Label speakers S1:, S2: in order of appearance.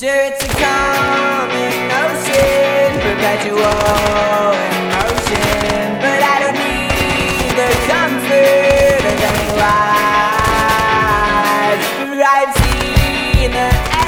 S1: Sure, it's a calming ocean, perpetual emotion, but I don't need the comfort of any lies. I've seen the